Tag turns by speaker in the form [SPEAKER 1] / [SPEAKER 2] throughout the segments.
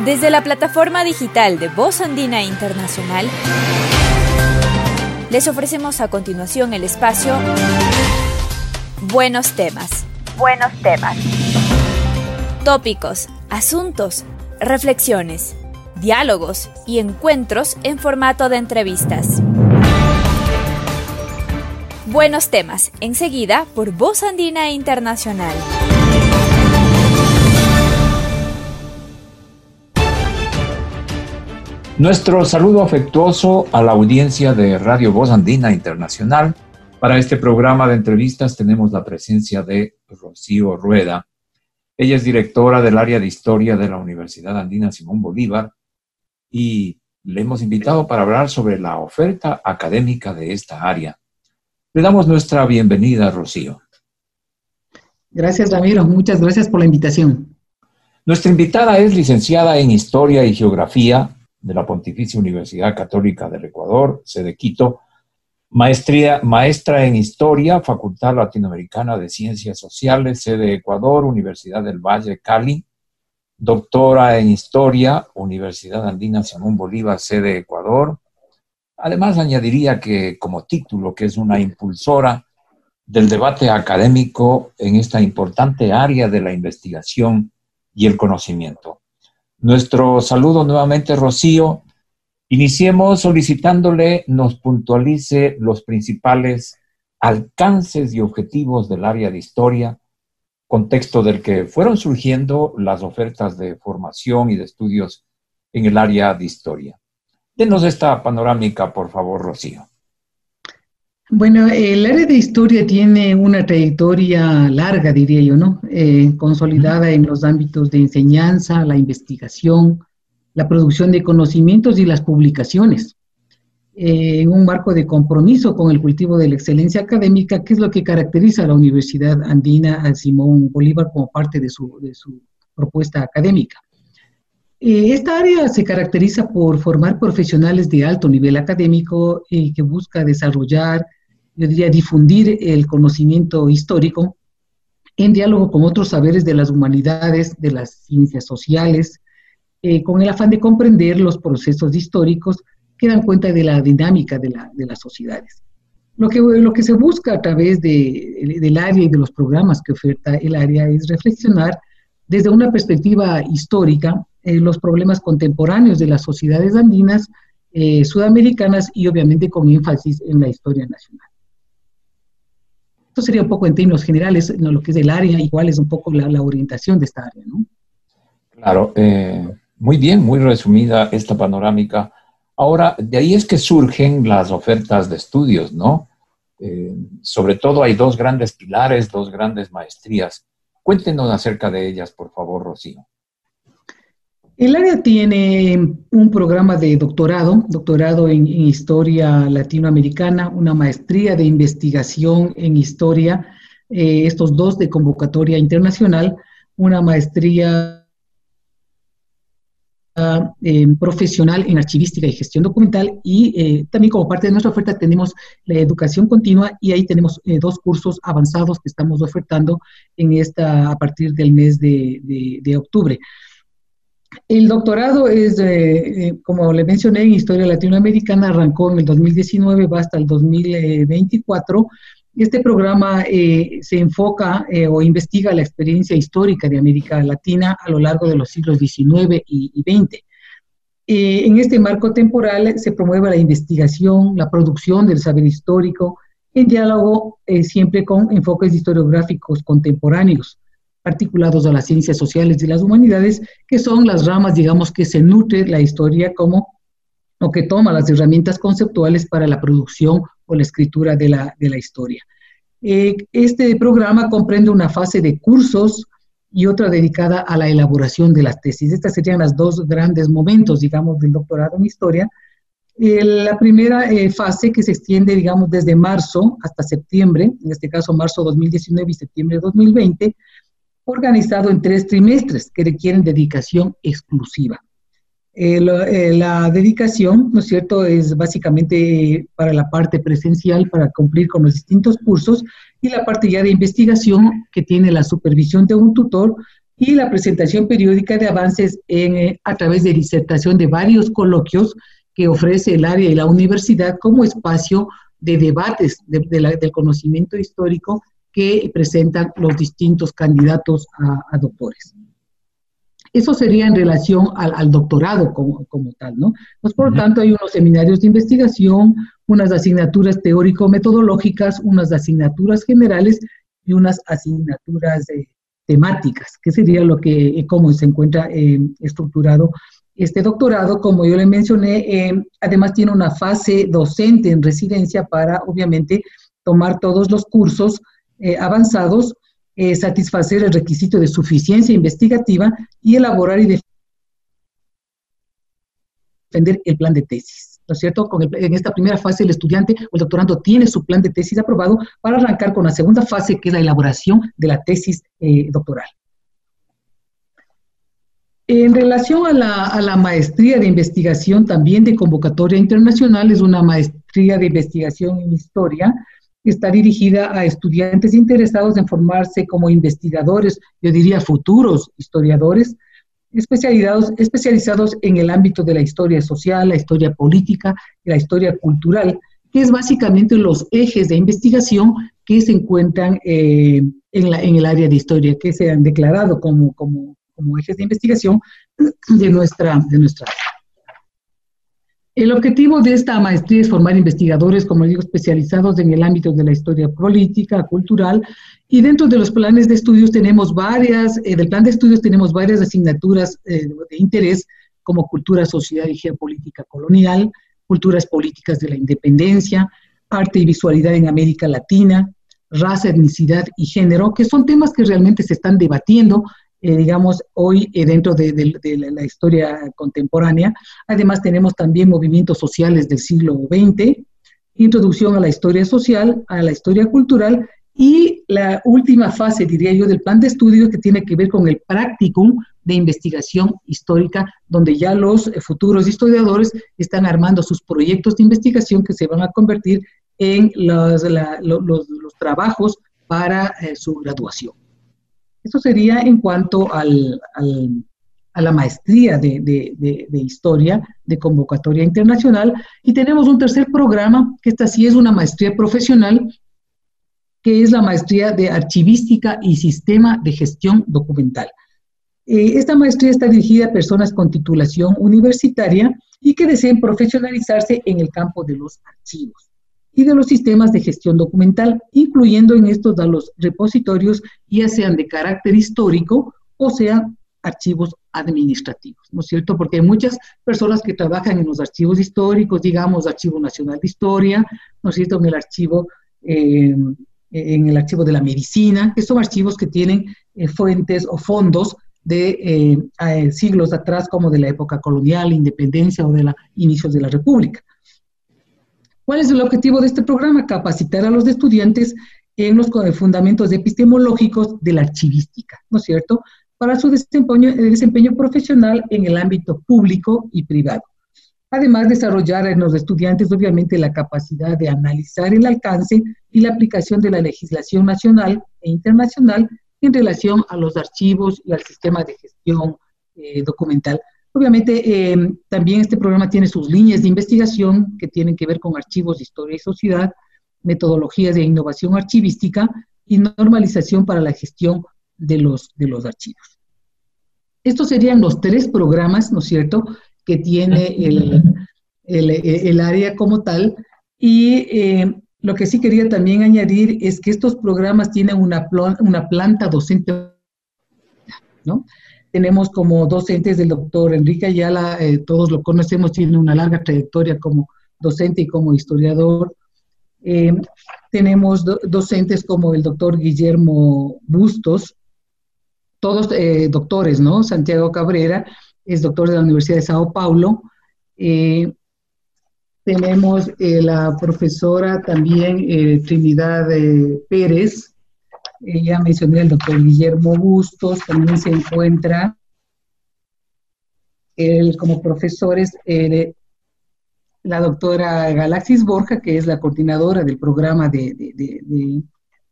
[SPEAKER 1] Desde la plataforma digital de Voz Andina Internacional, les ofrecemos a continuación el espacio Buenos temas.
[SPEAKER 2] Buenos temas.
[SPEAKER 1] Tópicos, asuntos, reflexiones, diálogos y encuentros en formato de entrevistas. Buenos temas, enseguida por Voz Andina Internacional.
[SPEAKER 3] Nuestro saludo afectuoso a la audiencia de Radio Voz Andina Internacional. Para este programa de entrevistas tenemos la presencia de Rocío Rueda. Ella es directora del área de historia de la Universidad Andina Simón Bolívar y le hemos invitado para hablar sobre la oferta académica de esta área. Le damos nuestra bienvenida, Rocío.
[SPEAKER 4] Gracias, Ramiro. Muchas gracias por la invitación.
[SPEAKER 3] Nuestra invitada es licenciada en Historia y Geografía de la Pontificia Universidad Católica del Ecuador, sede Quito, maestría, maestra en Historia, Facultad Latinoamericana de Ciencias Sociales, sede Ecuador, Universidad del Valle, Cali, doctora en Historia, Universidad Andina Simón Bolívar, sede Ecuador. Además, añadiría que como título, que es una impulsora del debate académico en esta importante área de la investigación y el conocimiento. Nuestro saludo nuevamente, Rocío. Iniciemos solicitándole nos puntualice los principales alcances y objetivos del área de historia, contexto del que fueron surgiendo las ofertas de formación y de estudios en el área de historia. Denos esta panorámica, por favor, Rocío.
[SPEAKER 4] Bueno, el área de historia tiene una trayectoria larga, diría yo, ¿no? Eh, consolidada en los ámbitos de enseñanza, la investigación, la producción de conocimientos y las publicaciones. Eh, en un marco de compromiso con el cultivo de la excelencia académica, que es lo que caracteriza a la Universidad Andina Simón Bolívar como parte de su, propuesta académica. Eh, esta área se caracteriza por formar profesionales de alto nivel académico y que busca desarrollar yo diría, difundir el conocimiento histórico en diálogo con otros saberes de las humanidades, de las ciencias sociales, eh, con el afán de comprender los procesos históricos que dan cuenta de la dinámica de, las sociedades. Lo que, lo que se busca a través de, del área y de los programas que oferta el área es reflexionar desde una perspectiva histórica eh, los problemas contemporáneos de las sociedades andinas, eh, sudamericanas y obviamente con énfasis en la historia nacional. Esto sería un poco en términos generales lo que es el área cuál es un poco la, orientación de esta área, ¿no?
[SPEAKER 3] Claro, eh, muy bien, muy resumida esta panorámica. Ahora, de ahí es que surgen las ofertas de estudios, ¿no? Eh, sobre todo hay dos grandes pilares, dos grandes maestrías. Cuéntenos acerca de ellas, por favor, Rocío.
[SPEAKER 4] El área tiene un programa de doctorado, doctorado en, historia latinoamericana, una maestría de investigación en historia, eh, estos dos de convocatoria internacional, una maestría eh, profesional en archivística y gestión documental y eh, también como parte de nuestra oferta tenemos la educación continua y ahí tenemos dos cursos avanzados que estamos ofertando en esta a partir del mes de octubre. El doctorado es, eh, como le mencioné, en Historia Latinoamericana, arrancó en el 2019, va hasta el 2024. Este programa eh, se enfoca eh, o investiga la experiencia histórica de América Latina a lo largo de los siglos XIX y, y XX. en este marco temporal se promueve la investigación, la producción del saber histórico, en diálogo siempre con enfoques historiográficos contemporáneos articulados a las ciencias sociales y las humanidades, que son las ramas, digamos, que se nutre la historia como, o que toma las herramientas conceptuales para la producción o la escritura de la, de la historia. Eh, este programa comprende una fase de cursos y otra dedicada a la elaboración de las tesis. Estas serían las dos grandes momentos, digamos, del doctorado en historia. Eh, la primera eh, fase que se extiende, digamos, desde marzo hasta septiembre, en este caso marzo 2019 y septiembre 2020, organizado en tres trimestres que requieren dedicación exclusiva. Eh, la dedicación, ¿no es cierto?, es básicamente para la parte presencial, para cumplir con los distintos cursos, y la parte ya de investigación, que tiene la supervisión de un tutor y la presentación periódica de avances eh, a través de disertación de varios coloquios que ofrece el área y la universidad como espacio de debates del conocimiento histórico que presentan los distintos candidatos a, doctores. Eso sería en relación al, doctorado como, tal, ¿no? Pues, por lo tanto, hay unos seminarios de investigación, unas asignaturas teórico-metodológicas, unas asignaturas generales y unas asignaturas temáticas, que sería lo que, cómo se encuentra eh, estructurado este doctorado, como yo le mencioné, eh, además tiene una fase docente en residencia para, obviamente, tomar todos los cursos eh, avanzados, eh, satisfacer el requisito de suficiencia investigativa y elaborar y defender el plan de tesis. ¿No es cierto? en esta primera fase el estudiante o el doctorando tiene su plan de tesis aprobado para arrancar con la segunda fase, que es la elaboración de la tesis doctoral. En relación a la, maestría de investigación también de convocatoria internacional, es una maestría de investigación en historia, está dirigida a estudiantes interesados en formarse como investigadores, yo diría futuros historiadores, especializados, especializados en el ámbito de la historia social, la historia política y la historia cultural, que es básicamente los ejes de investigación que se encuentran eh, en, la, en, el área de historia, que se han declarado como, como como ejes de investigación de nuestra, de nuestra el objetivo de esta maestría es formar investigadores, como digo, especializados en el ámbito de la historia política, cultural, y dentro de los planes de estudios tenemos varias, eh, del plan de estudios tenemos varias asignaturas eh, de interés, como cultura, sociedad y geopolítica colonial, culturas políticas de la independencia, arte y visualidad en América Latina, raza, etnicidad y género, que son temas que realmente se están debatiendo eh, digamos, hoy eh, dentro de, la historia contemporánea. Además, tenemos también movimientos sociales del siglo XX, introducción a la historia social, a la historia cultural y la última fase, diría yo, del plan de estudio que tiene que ver con el practicum de investigación histórica, donde ya los eh, futuros historiadores están armando sus proyectos de investigación que se van a convertir en los, trabajos para su graduación. Eso sería en cuanto al, a la maestría de, historia de convocatoria internacional. Y tenemos un tercer programa, que esta sí es una maestría profesional, que es la maestría de archivística y sistema de gestión documental. Eh, esta maestría está dirigida a personas con titulación universitaria y que deseen profesionalizarse en el campo de los archivos y de los sistemas de gestión documental, incluyendo en estos a los repositorios, ya sean de carácter histórico o sean archivos administrativos, ¿no es cierto? Porque hay muchas personas que trabajan en los archivos históricos, digamos, Archivo Nacional de Historia, ¿no es cierto? En el archivo, eh, en el archivo de la medicina, que son archivos que tienen eh, fuentes o fondos de eh, siglos atrás, como de la época colonial, independencia o de los inicios de la República. ¿Cuál es el objetivo de este programa? Capacitar a los estudiantes en los fundamentos epistemológicos de la archivística, ¿no es cierto? Para su desempeño, profesional en el ámbito público y privado. Además, desarrollar en los estudiantes, obviamente, la capacidad de analizar el alcance y la aplicación de la legislación nacional e internacional en relación a los archivos y al sistema de gestión eh, documental Obviamente, eh, también este programa tiene sus líneas de investigación que tienen que ver con archivos de historia y sociedad, metodologías de innovación archivística y normalización para la gestión de los, de los archivos. Estos serían los tres programas, ¿no es cierto?, que tiene el, el, área como tal. Y eh, lo que sí quería también añadir es que estos programas tienen una, una planta docente, ¿no? Tenemos como docentes del doctor Enrique Ayala, eh, todos lo conocemos, tiene una larga trayectoria como docente y como historiador. Eh, tenemos docentes como el doctor Guillermo Bustos, todos eh, doctores, ¿no? Santiago Cabrera es doctor de la Universidad de Sao Paulo. tenemos la profesora también Trinidad Pérez, eh, ya mencioné al doctor Guillermo Bustos, también se encuentra él como profesores eh, la doctora Galaxis Borja, que es la coordinadora del programa de,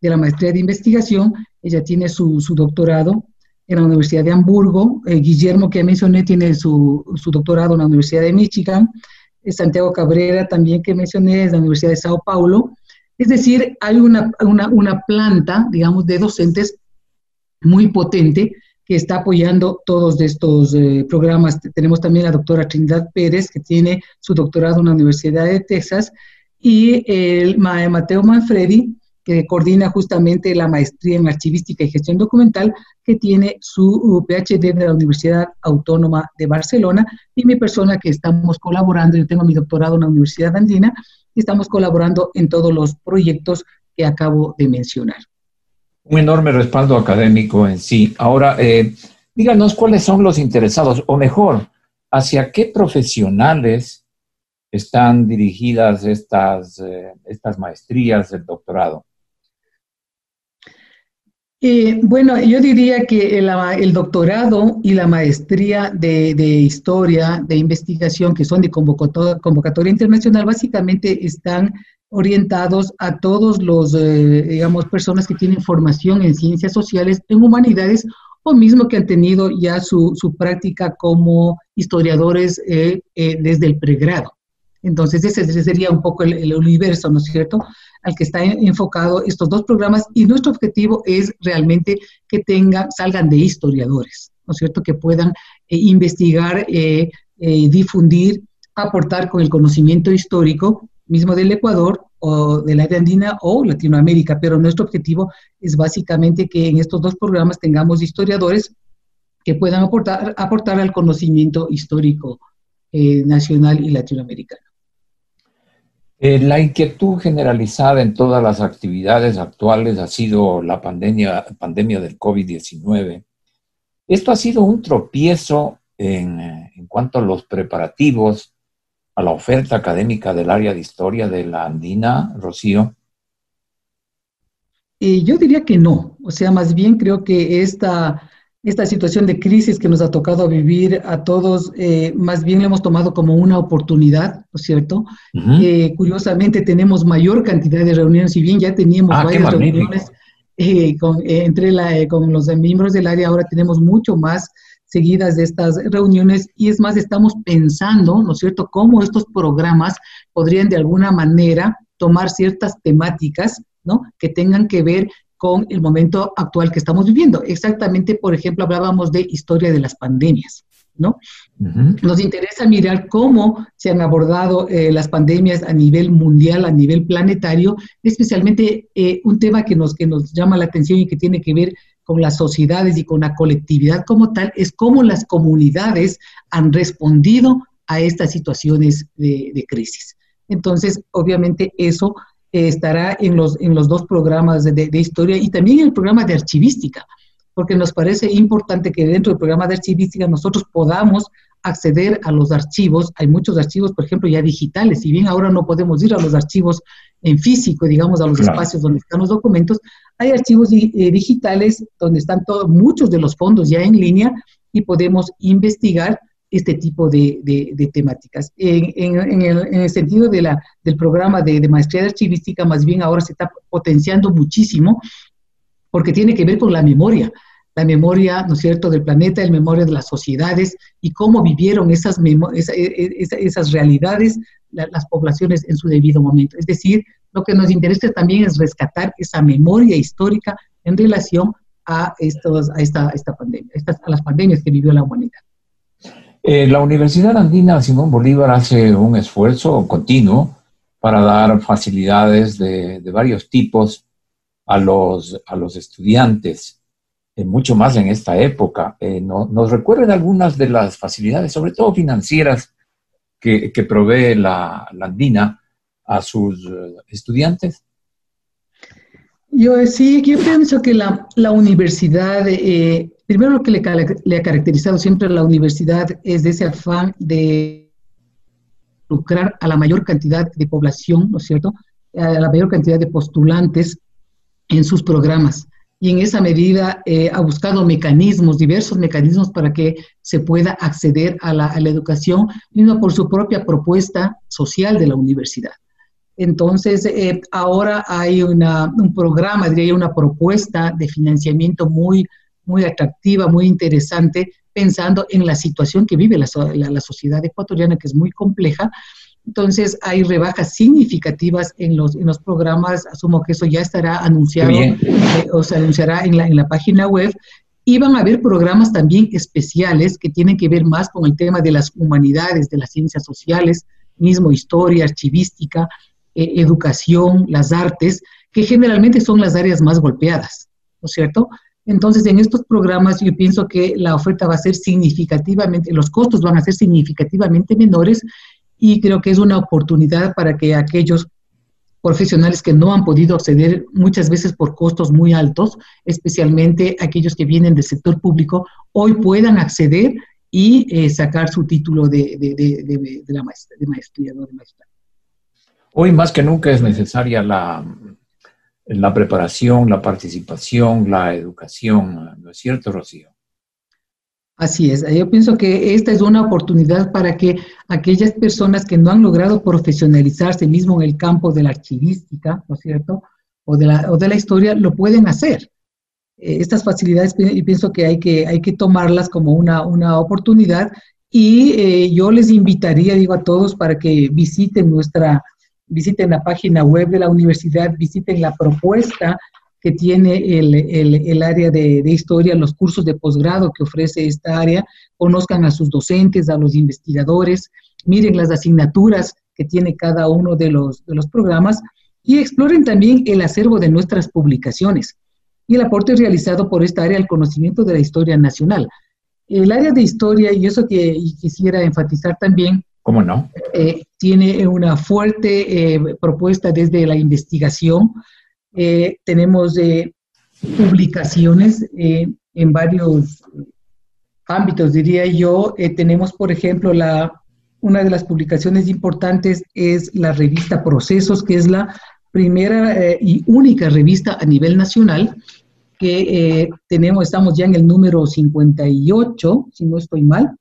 [SPEAKER 4] la maestría de investigación, ella tiene su, doctorado en la Universidad de Hamburgo. Eh, Guillermo, que mencioné, tiene su, su, doctorado en la Universidad de Michigan. Santiago Cabrera, también que mencioné, es de la Universidad de Sao Paulo. Es decir, hay una, una, planta, digamos, de docentes muy potente que está apoyando todos estos eh, programas. Tenemos también a la doctora Trinidad Pérez, que tiene su doctorado en la Universidad de Texas, y el Mateo Manfredi, que coordina justamente la maestría en archivística y gestión documental, que tiene su PhD de la Universidad Autónoma de Barcelona, y mi persona que estamos colaborando, yo tengo mi doctorado en la Universidad Andina, y estamos colaborando en todos los proyectos que acabo de mencionar.
[SPEAKER 3] Un enorme respaldo académico en sí. Ahora, eh, díganos cuáles son los interesados, o mejor, hacia qué profesionales están dirigidas estas, eh, estas maestrías del doctorado.
[SPEAKER 4] Eh, bueno, yo diría que el, doctorado y la maestría de, historia, de investigación, que son de convocatoria, internacional, básicamente están orientados a todos los, eh, digamos, personas que tienen formación en ciencias sociales, en humanidades, o mismo que han tenido ya su, práctica como historiadores eh, desde el pregrado. Entonces, ese, sería un poco el, universo, ¿no es cierto?, al que están enfocados estos dos programas y nuestro objetivo es realmente que tengan, salgan de historiadores, ¿no es cierto?, que puedan eh, investigar, eh, eh, difundir, aportar con el conocimiento histórico mismo del Ecuador o de la andina o Latinoamérica, pero nuestro objetivo es básicamente que en estos dos programas tengamos historiadores que puedan aportar, aportar al conocimiento histórico nacional y latinoamericano.
[SPEAKER 3] Eh, la inquietud generalizada en todas las actividades actuales ha sido la pandemia, pandemia del COVID-19. Esto ha sido un tropiezo en, en, cuanto a los preparativos a la oferta académica del área de historia de la Andina, Rocío.
[SPEAKER 4] Eh, yo diría que no, o sea, más bien creo que esta esta situación de crisis que nos ha tocado vivir a todos, eh, más bien lo hemos tomado como una oportunidad, ¿no es cierto? Eh, curiosamente tenemos mayor cantidad de reuniones, si bien ya teníamos
[SPEAKER 3] ah,
[SPEAKER 4] varias reuniones eh, con, entre la, con los miembros del área, ahora tenemos mucho más seguidas de estas reuniones y es más, estamos pensando, ¿no es cierto?, cómo estos programas podrían de alguna manera tomar ciertas temáticas, ¿no?, que tengan que ver con el momento actual que estamos viviendo. Exactamente, por ejemplo, hablábamos de historia de las pandemias, ¿no? Nos interesa mirar cómo se han abordado eh, las pandemias a nivel mundial, a nivel planetario, especialmente eh, un tema que nos, que nos llama la atención y que tiene que ver con las sociedades y con la colectividad como tal, es cómo las comunidades han respondido a estas situaciones de, de crisis. Entonces, obviamente, eso estará en los, en los dos programas de, historia y también en el programa de archivística, porque nos parece importante que dentro del programa de archivística nosotros podamos acceder a los archivos. Hay muchos archivos, por ejemplo, ya digitales. Si bien ahora no podemos ir a los archivos en físico, digamos, a los espacios donde están los documentos, hay archivos eh, digitales donde están todos, muchos de los fondos ya en línea y podemos investigar este tipo de, temáticas. En, en, el, en, el, sentido de la, del programa de, maestría archivística, más bien ahora se está potenciando muchísimo porque tiene que ver con la memoria, la memoria, ¿no es cierto?, del planeta, la memoria de las sociedades y cómo vivieron esas, esas realidades las poblaciones en su debido momento. Es decir, lo que nos interesa también es rescatar esa memoria histórica en relación a, estos, a, esta, esta pandemia, a las pandemias que vivió la humanidad.
[SPEAKER 3] Eh, la Universidad Andina Simón Bolívar hace un esfuerzo continuo para dar facilidades de, varios tipos a los, a los estudiantes, eh, mucho más en esta época. Eh, ¿Nos recuerden algunas de las facilidades, sobre todo financieras, que, provee la, Andina a sus estudiantes?
[SPEAKER 4] Yo sí, yo pienso que la, la universidad Primero lo que le, ha caracterizado siempre a la universidad es de ese afán de lucrar a la mayor cantidad de población, ¿no es cierto? A la mayor cantidad de postulantes en sus programas. Y en esa medida eh, ha buscado mecanismos, diversos mecanismos para que se pueda acceder a la, educación, mismo por su propia propuesta social de la universidad. Entonces, eh, ahora hay una, un programa, diría una propuesta de financiamiento muy muy atractiva, muy interesante, pensando en la situación que vive la, la, sociedad ecuatoriana, que es muy compleja. Entonces, hay rebajas significativas en los, en los programas. Asumo que eso ya estará anunciado eh, o se anunciará en la, en la página web. Y van a haber programas también especiales que tienen que ver más con el tema de las humanidades, de las ciencias sociales, mismo historia, archivística, eh, educación, las artes, que generalmente son las áreas más golpeadas, ¿no es cierto? Entonces, en estos programas yo pienso que la oferta va a ser significativamente, los costos van a ser significativamente menores y creo que es una oportunidad para que aquellos profesionales que no han podido acceder muchas veces por costos muy altos, especialmente aquellos que vienen del sector público, hoy puedan acceder y eh, sacar su título de, la maestría, de maestría, ¿no? de maestría.
[SPEAKER 3] Hoy más que nunca es necesaria la, la preparación, la participación, la educación, ¿no es cierto, Rocío?
[SPEAKER 4] Así es, yo pienso que esta es una oportunidad para que aquellas personas que no han logrado profesionalizarse mismo en el campo de la archivística, ¿no es cierto? O de la, o de la historia, lo pueden hacer. Eh, estas facilidades, y pienso que hay que, hay que tomarlas como una, una oportunidad y eh, yo les invitaría, digo a todos, para que visiten nuestra, visiten la página web de la universidad, visiten la propuesta que tiene el, el, área de, de, historia, los cursos de posgrado que ofrece esta área, conozcan a sus docentes, a los investigadores, miren las asignaturas que tiene cada uno de los, de los programas y exploren también el acervo de nuestras publicaciones y el aporte realizado por esta área al conocimiento de la historia nacional. El área de historia, y eso que quisiera enfatizar también,
[SPEAKER 3] ¿Cómo no?
[SPEAKER 4] Eh, tiene una fuerte eh, propuesta desde la investigación, eh, tenemos publicaciones en varios ámbitos, diría yo. tenemos, por ejemplo, la, una de las publicaciones importantes es la revista Procesos, que es la primera y única revista a nivel nacional que tenemos, estamos ya en el número 58, si no estoy mal,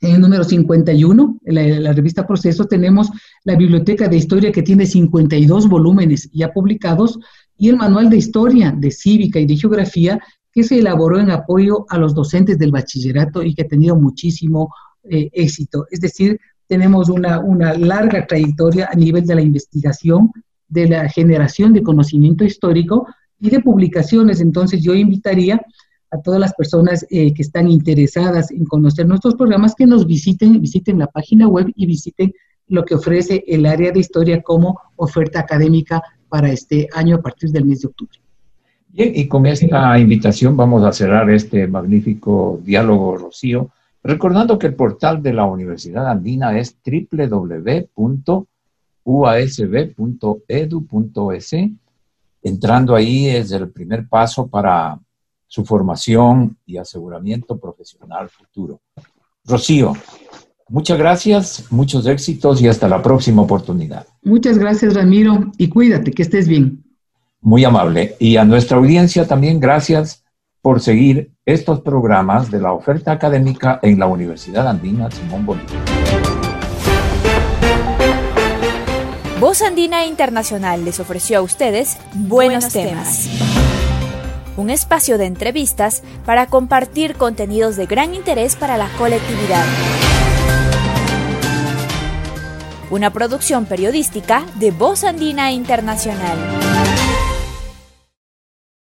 [SPEAKER 4] en el número 51, en la, la, revista Proceso, tenemos la Biblioteca de Historia que tiene 52 volúmenes ya publicados y el Manual de Historia, de Cívica y de Geografía que se elaboró en apoyo a los docentes del bachillerato y que ha tenido muchísimo eh, éxito. Es decir, tenemos una, una larga trayectoria a nivel de la investigación, de la generación de conocimiento histórico y de publicaciones. Entonces yo invitaría a todas las personas eh, que están interesadas en conocer nuestros programas que nos visiten, visiten la página web y visiten lo que ofrece el área de historia como oferta académica para este año a partir del mes de octubre.
[SPEAKER 3] Bien, y con esta invitación vamos a cerrar este magnífico diálogo, Rocío, recordando que el portal de la Universidad Andina es www.uasb.edu.es. Entrando ahí es el primer paso para su formación y aseguramiento profesional futuro. Rocío, muchas gracias, muchos éxitos y hasta la próxima oportunidad.
[SPEAKER 4] Muchas gracias, Ramiro, y cuídate, que estés bien.
[SPEAKER 3] Muy amable. Y a nuestra audiencia también gracias por seguir estos programas de la oferta académica en la Universidad Andina Simón Bolívar.
[SPEAKER 1] Voz Andina Internacional les ofreció a ustedes buenos, buenos temas. temas un espacio de entrevistas para compartir contenidos de gran interés para la colectividad. Una producción periodística de Voz Andina Internacional.